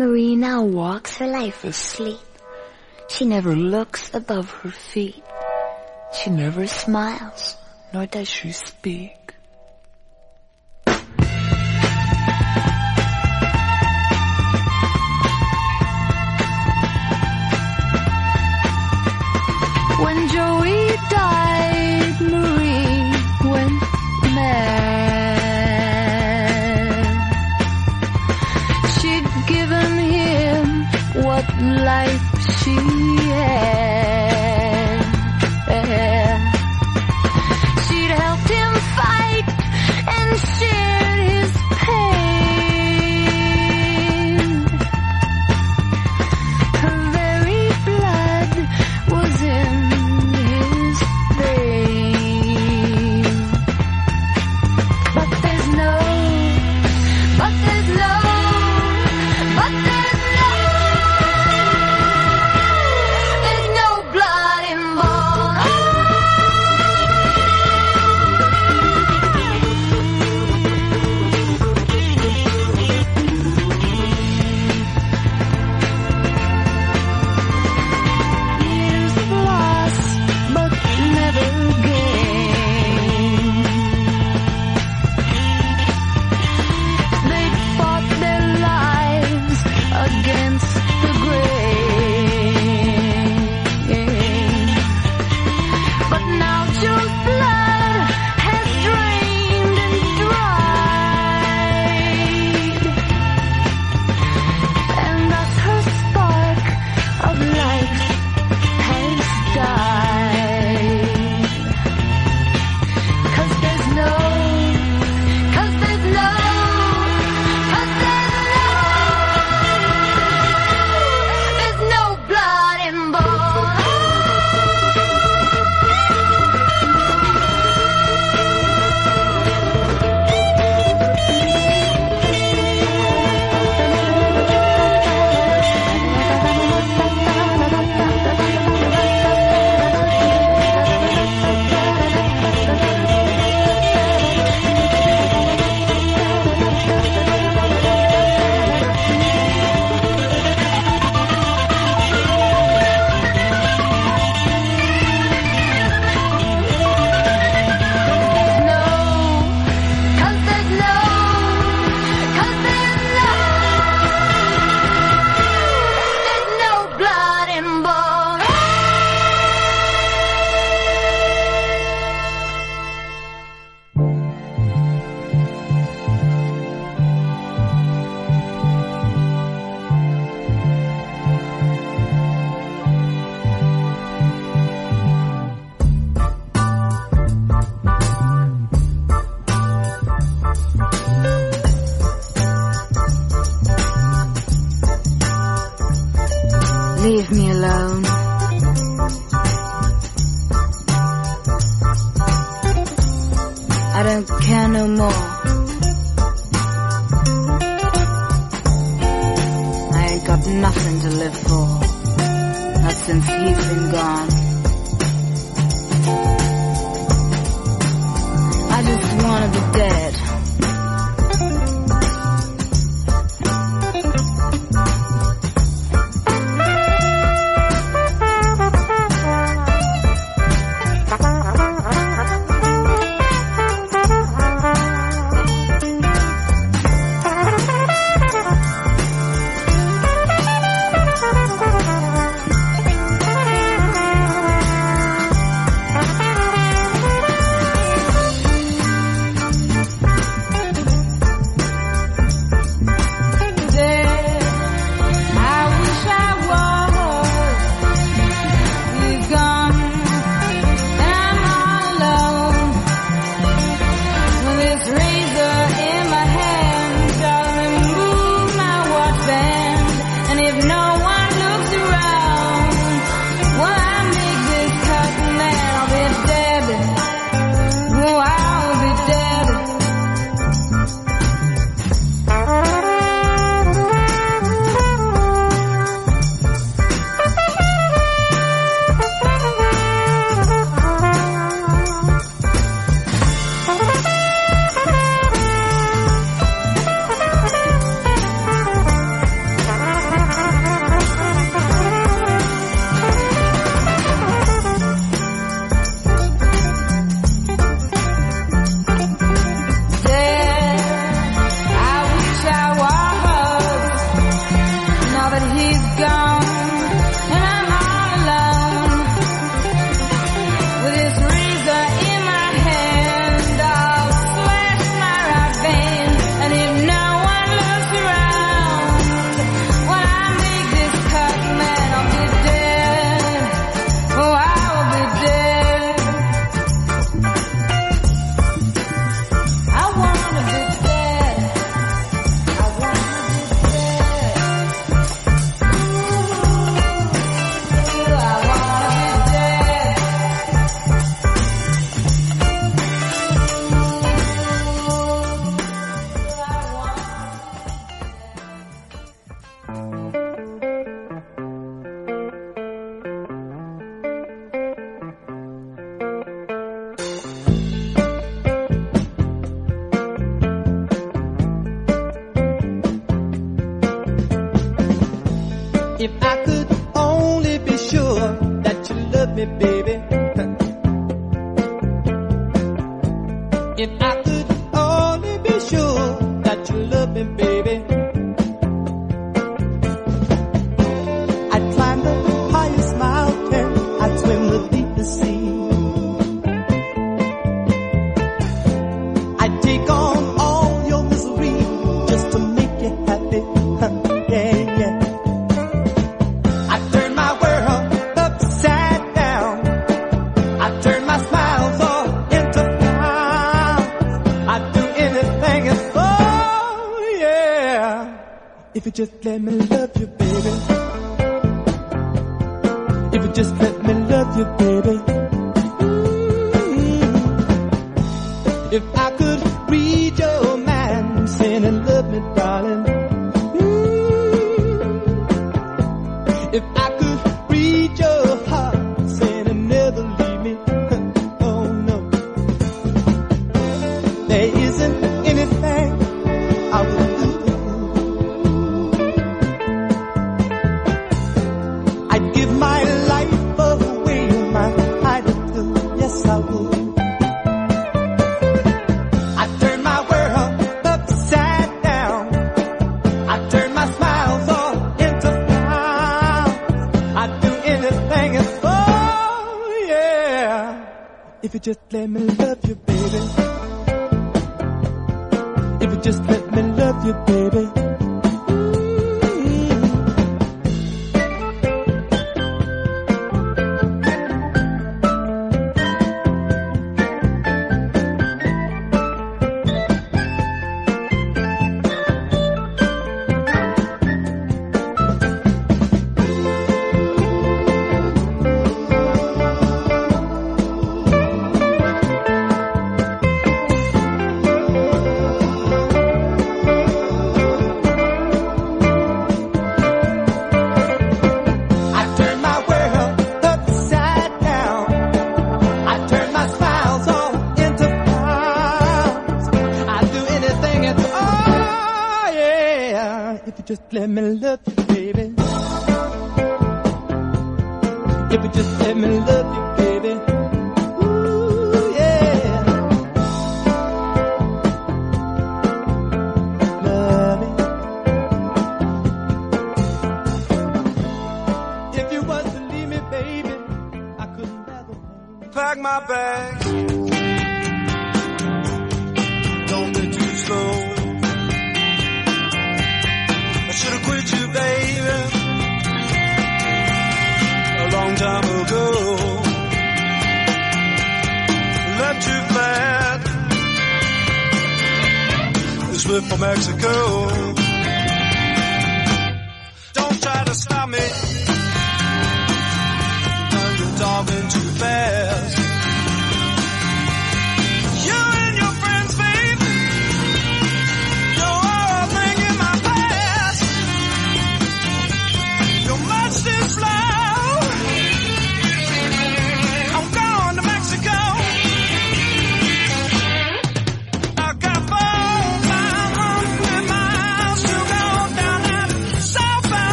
Marie now walks her life asleep. She never looks above her feet. She never smiles, nor does she speak. life she had. If you just let me love you, baby. If you just let me love you, baby.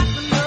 nothing.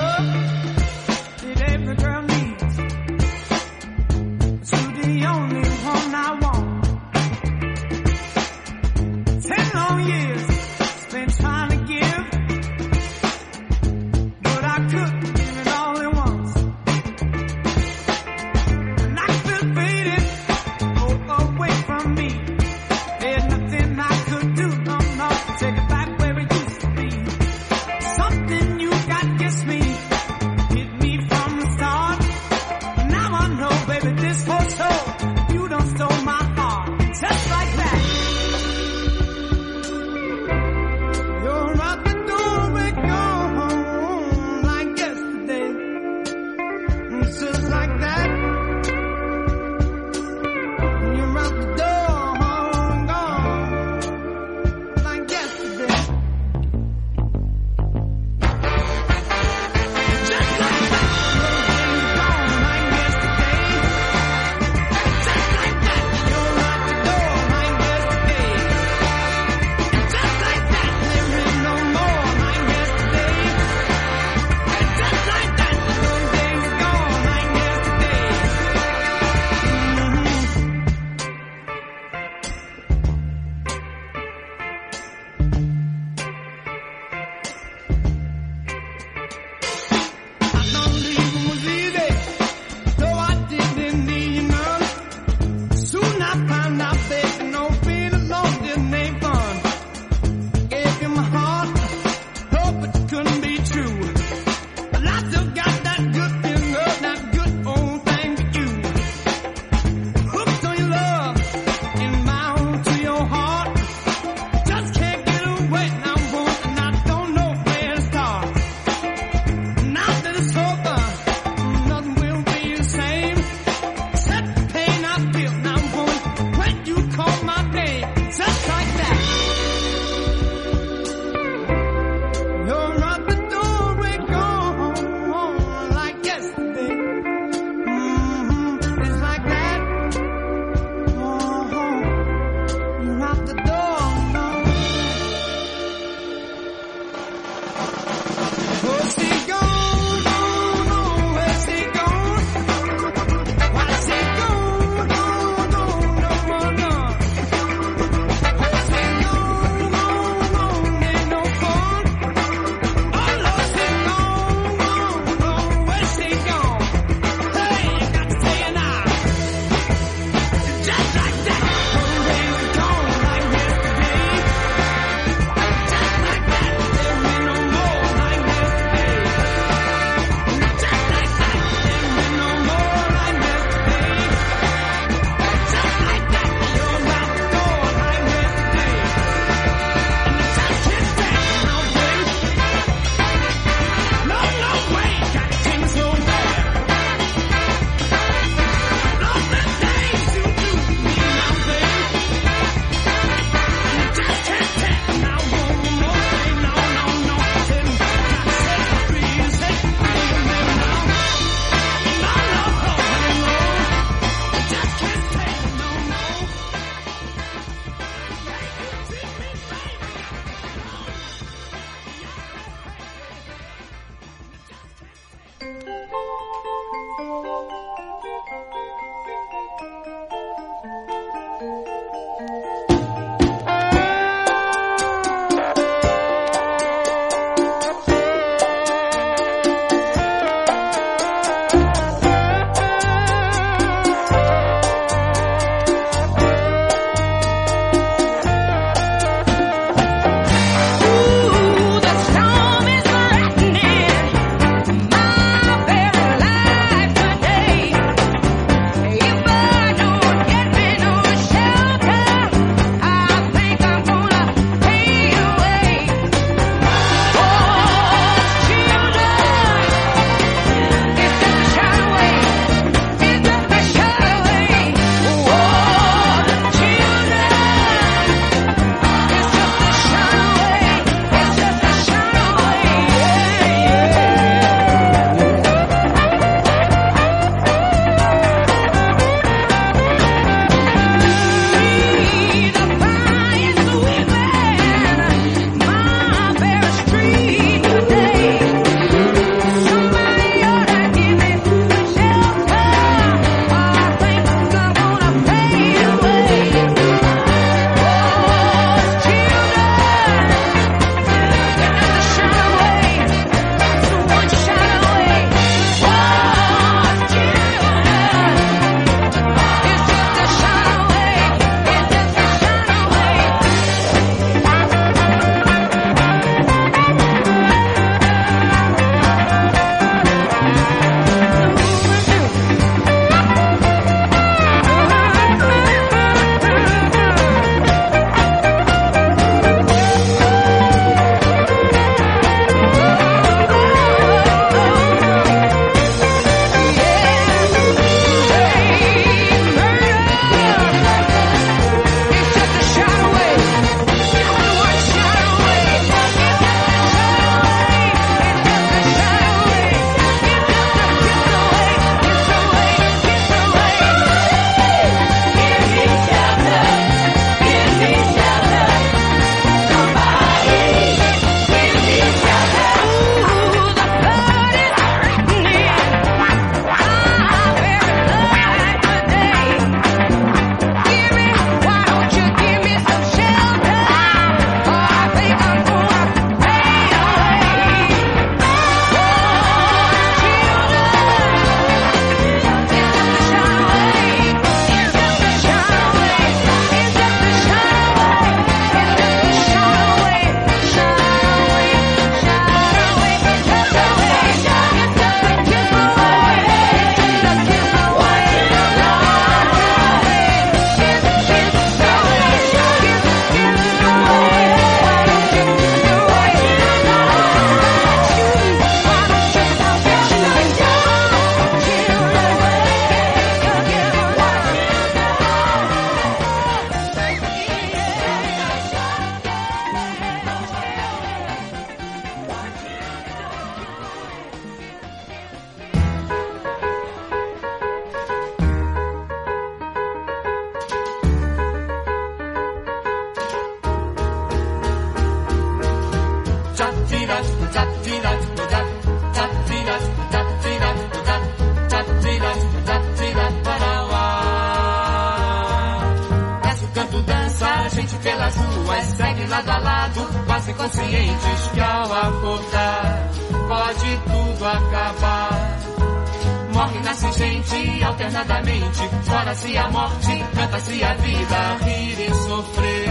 alternadamente. Chora-se a morte, canta-se a vida. Rir e sofrer,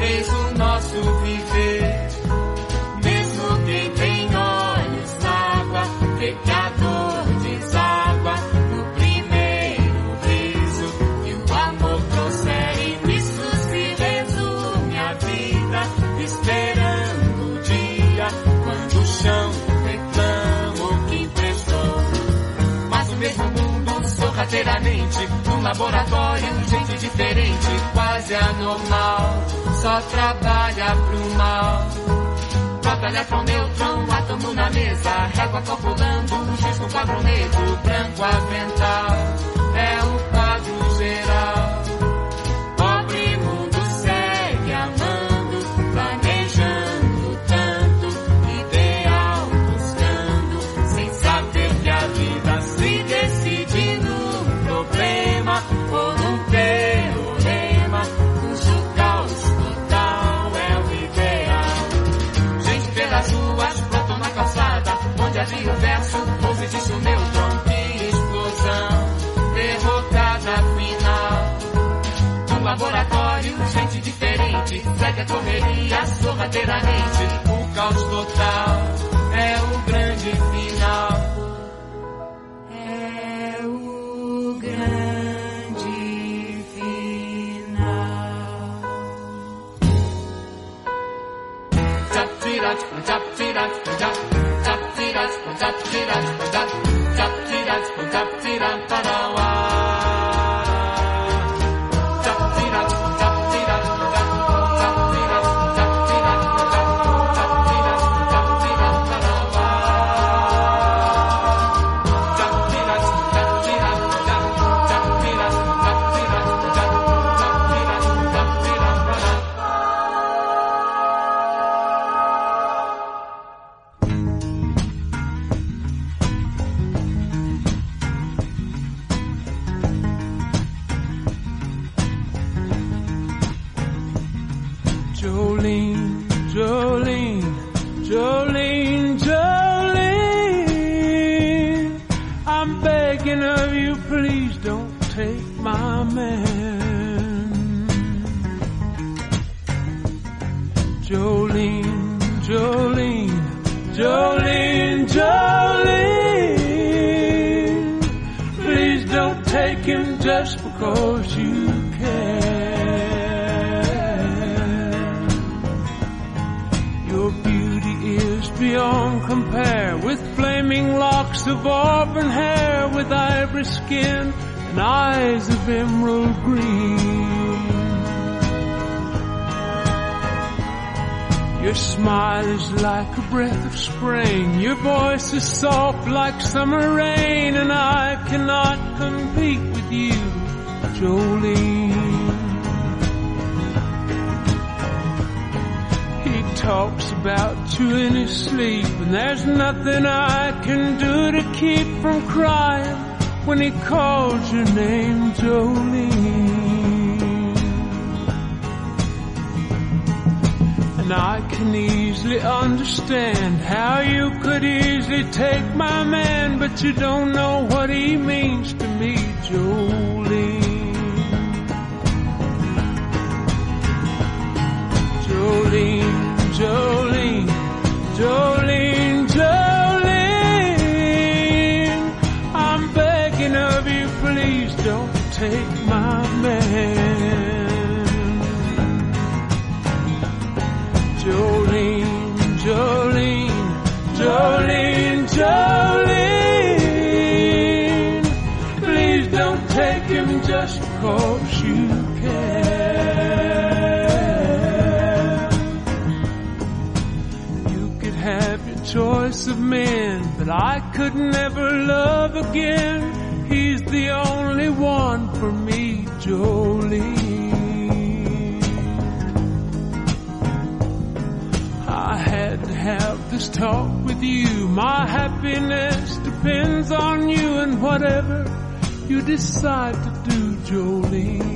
eis o nosso viver. Mesmo que tem olhos d'água, pecado. verdadeiramente num laboratório, gente diferente, quase anormal, só trabalha pro mal. Prota, elétron, nêutron, átomo na mesa, régua calculando, giz quadro negro, branco avental. é correria sorrateiramente. O caos total é o grande final. É o grande final. Tap tirat, tap tirat, tap tirat, tap tirat, tap tirat, tap tirat, tap tirat. you don't folks you care. You could have your choice of men, but I could never love again. He's the only one for me, Jolene. I had to have this talk with you. My happiness depends on you and whatever you decide to Jolene.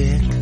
Yeah.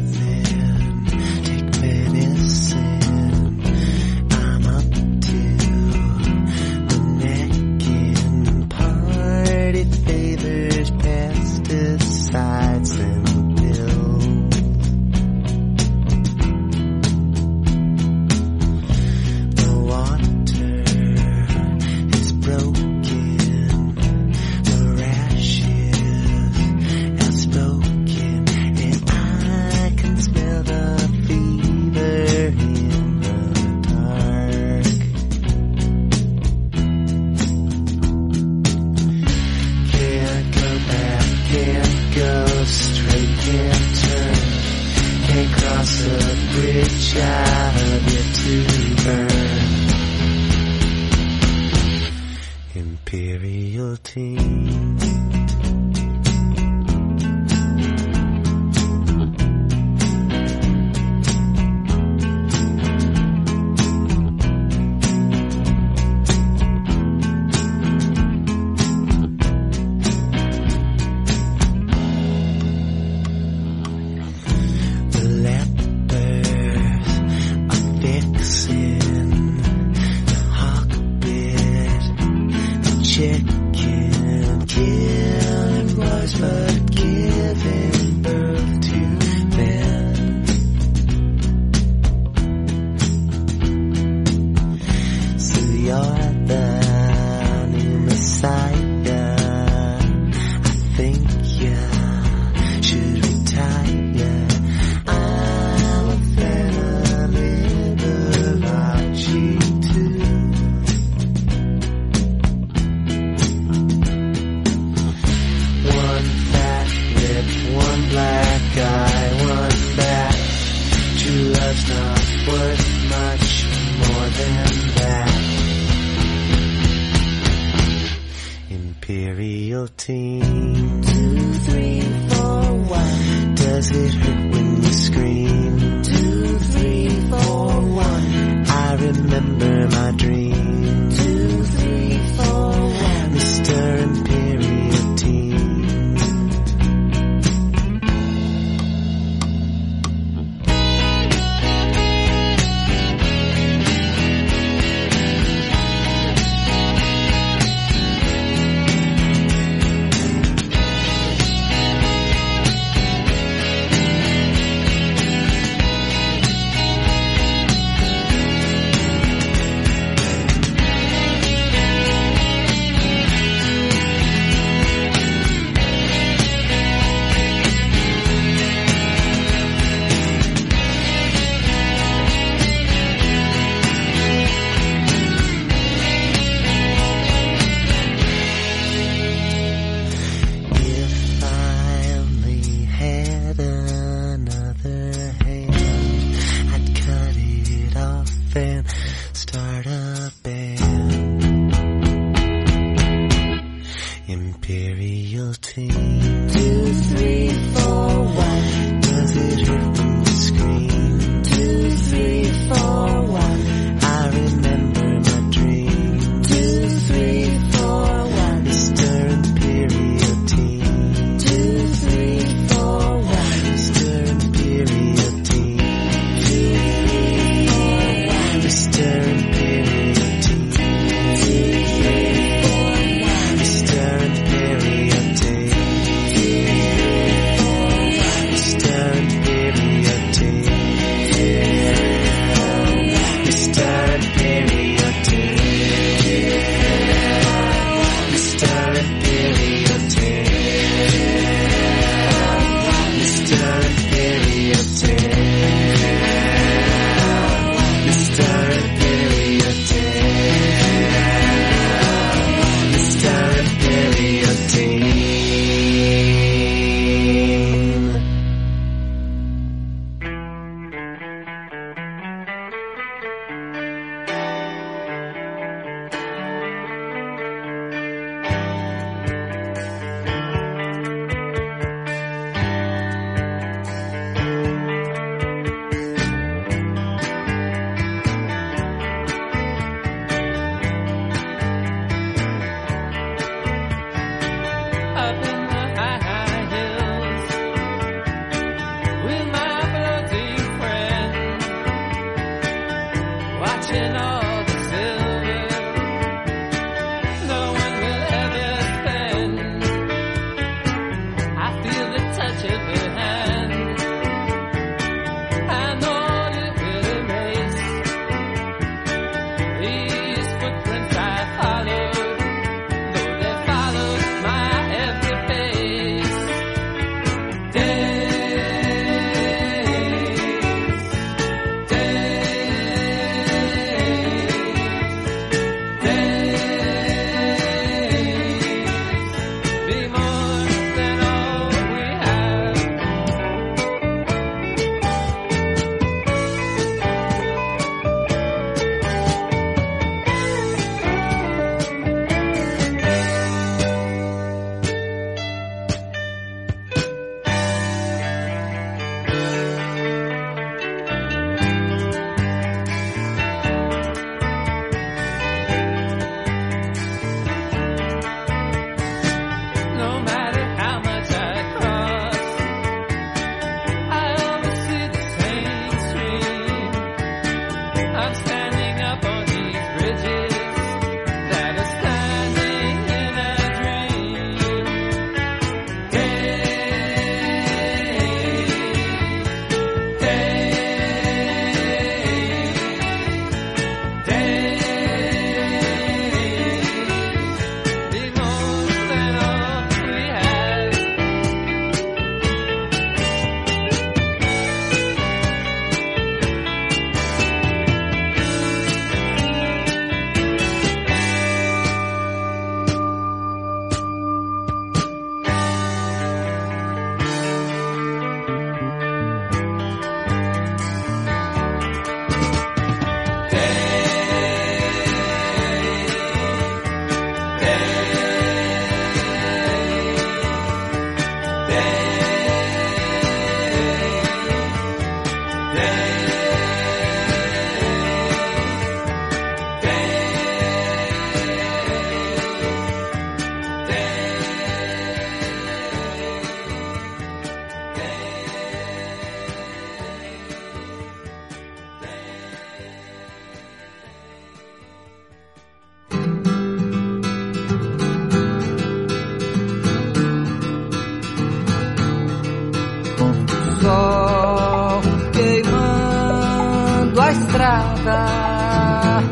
nada.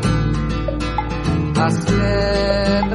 Acelera.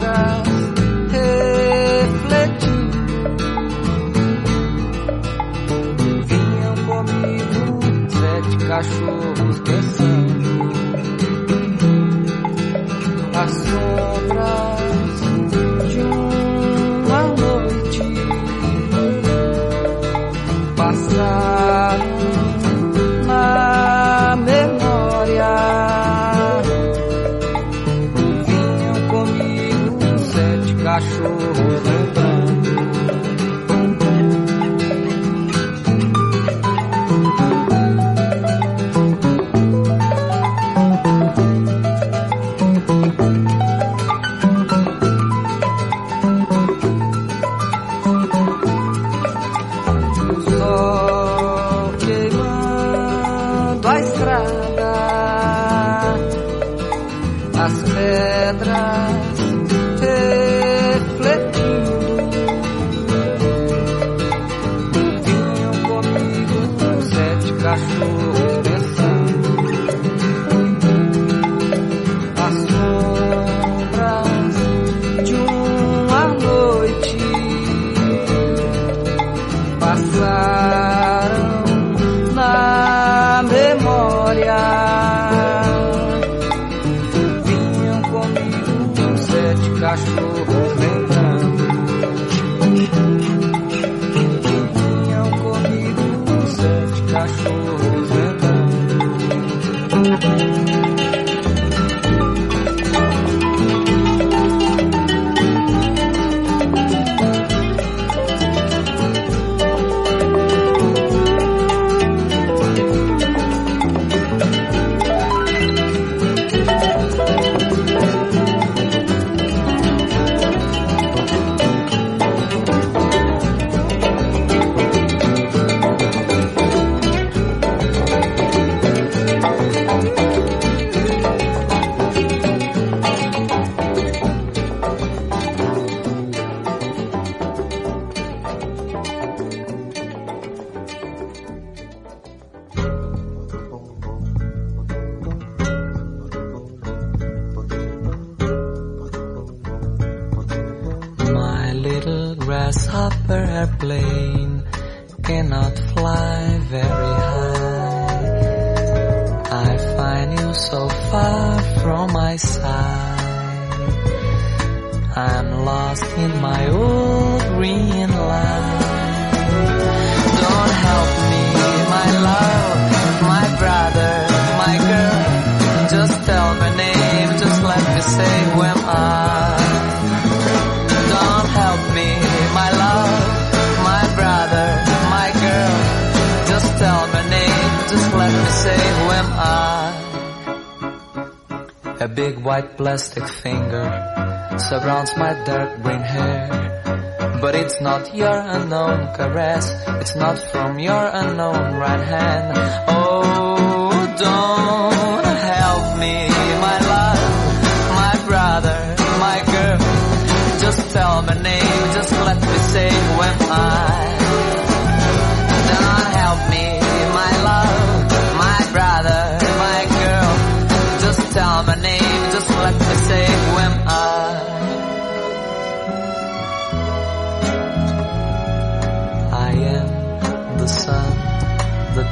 not your unknown caress. It's not from your unknown right hand.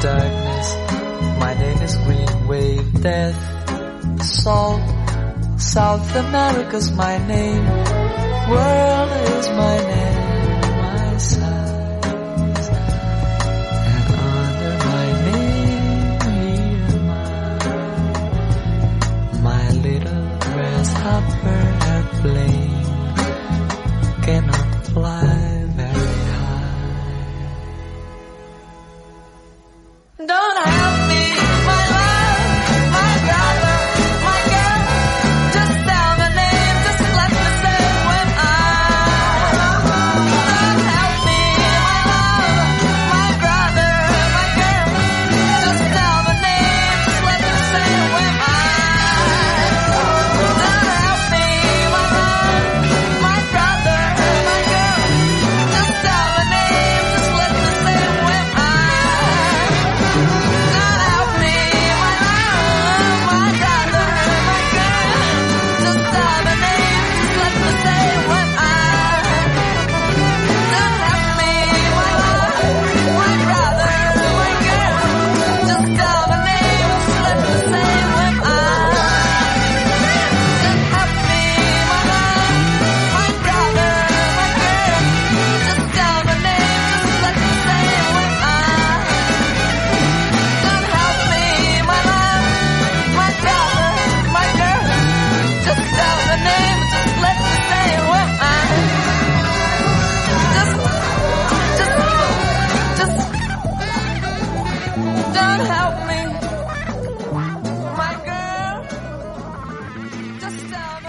darkness. My name is Green Wave Death. Salt, South America's my name. World is my name.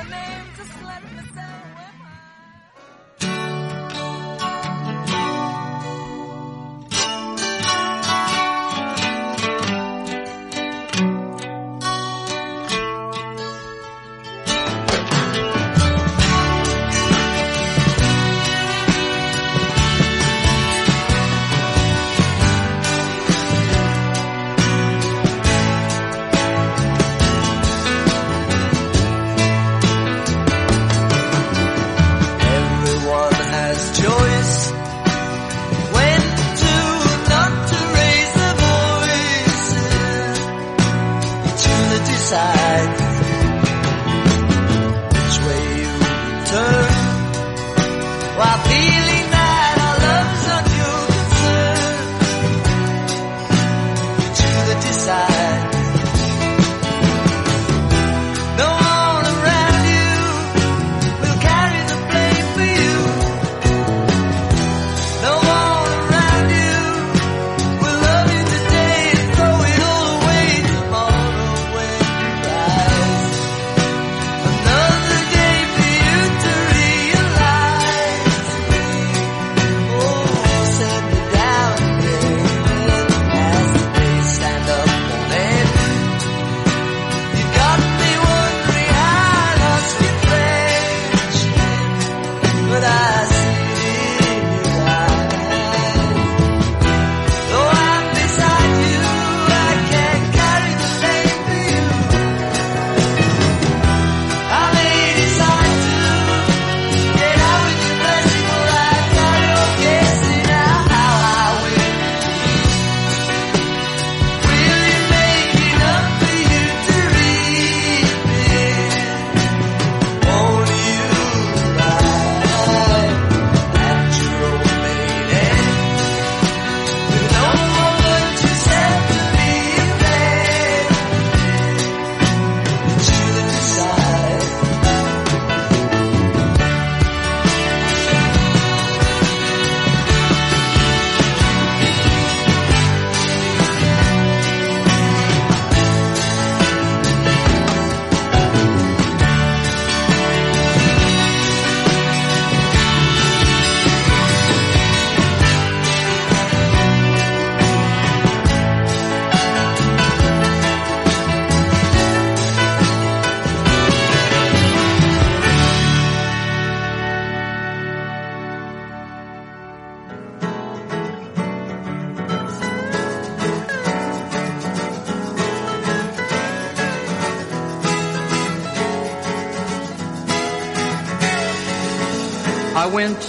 Name, just let me say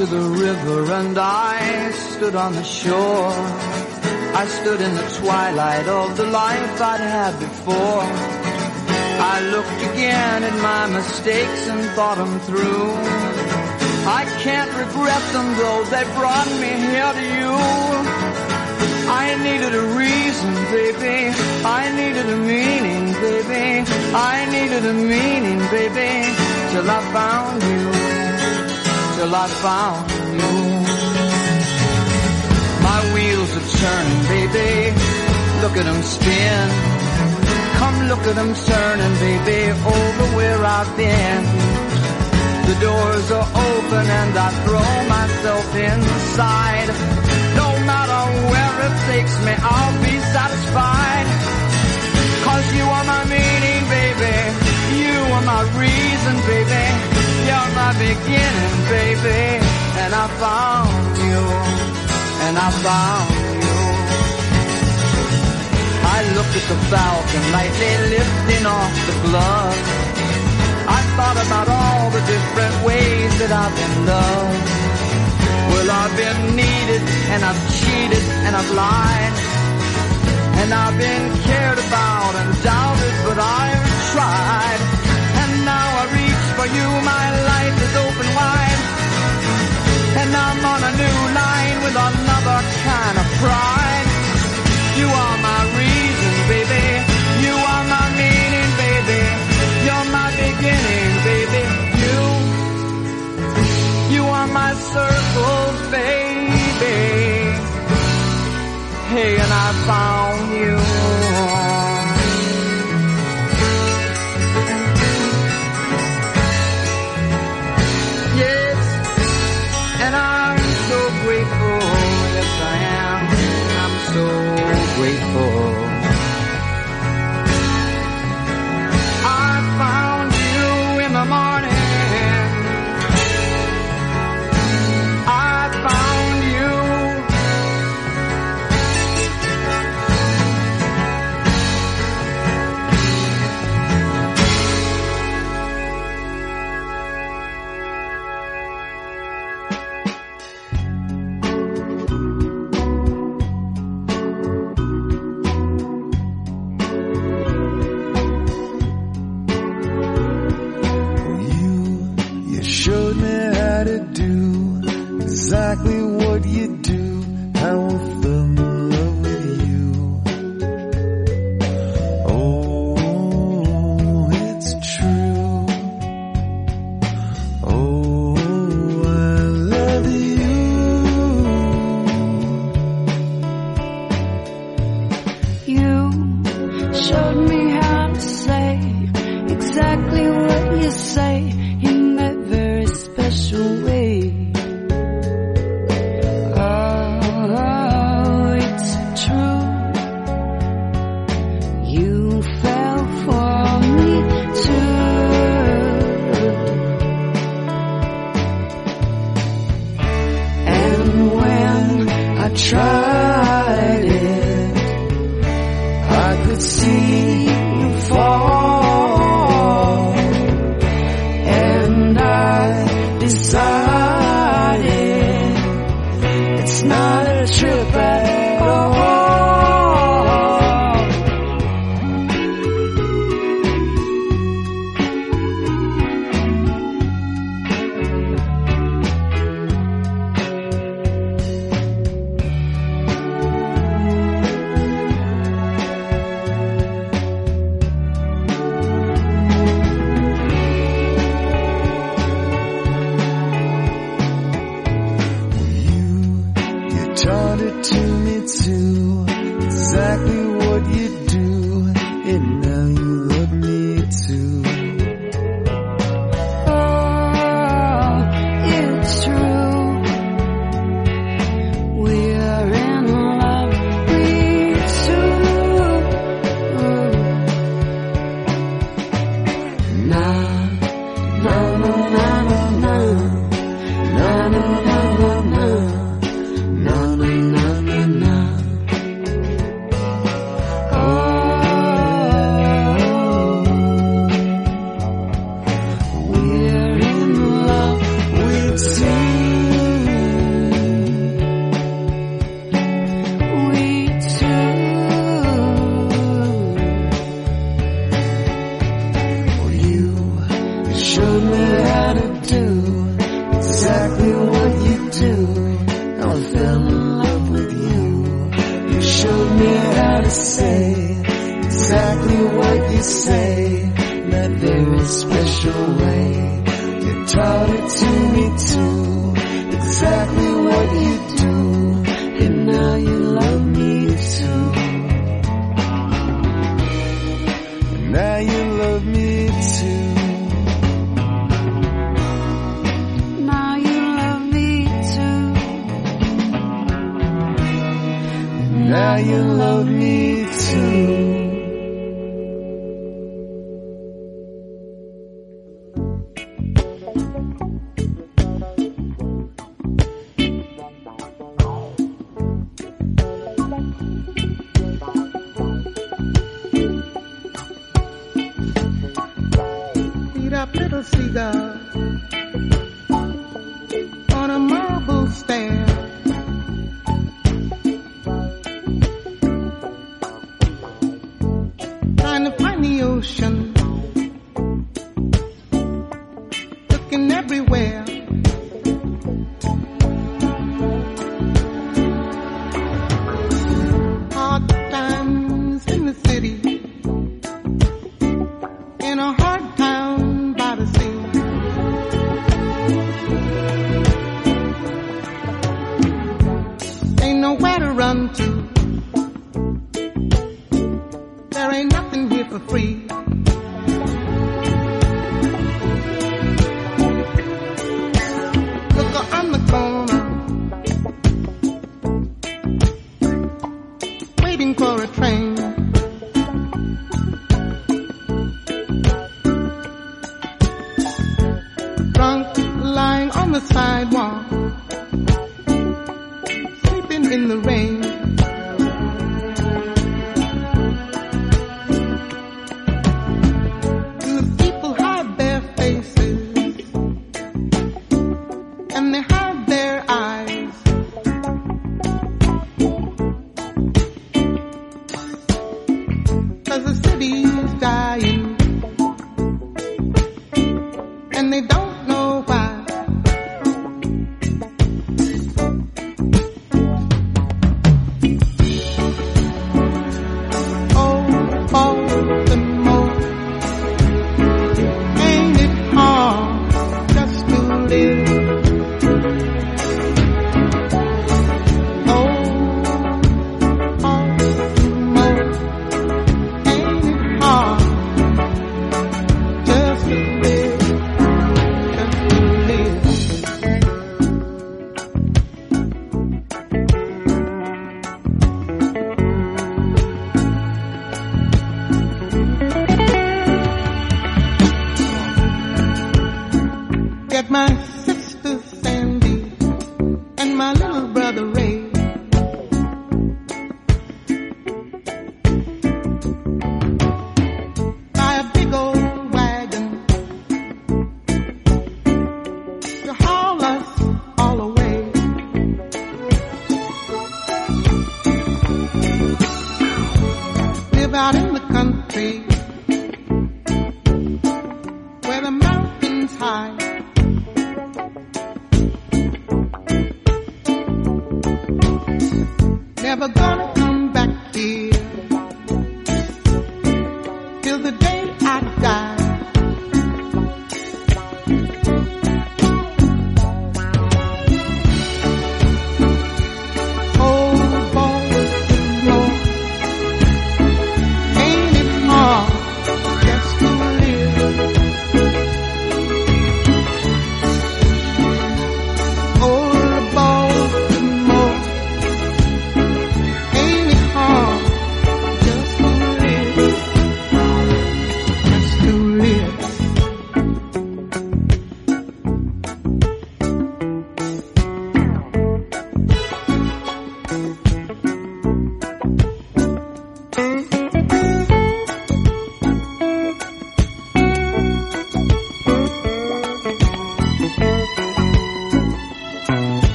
to the river and I stood on the shore. I stood in the twilight of the life I'd had before. I looked again at my mistakes and thought them through. I can't regret them though, they brought me here to you. I needed a reason, baby. I needed a meaning, baby. I needed a meaning, baby, till I found you till I found you. My wheels are turning, baby. Look at them spin. Come look at them turning, baby, over where I've been. The doors are open and I throw myself inside. No matter where it takes me, I'll be satisfied. And I found you. And I found you. I looked at the falcon lightly lifting off the glove. I thought about all the different ways that I've been loved. Well, I've been needed and I've cheated and I've lied. And I've been cared about and doubted, but I've tried. And now I reach for you, my life. And I'm on a new line with another kind of pride. You are my reason, baby. You are my meaning, baby. You're my beginning, baby. You, you are my circle, baby. Hey, and I found you.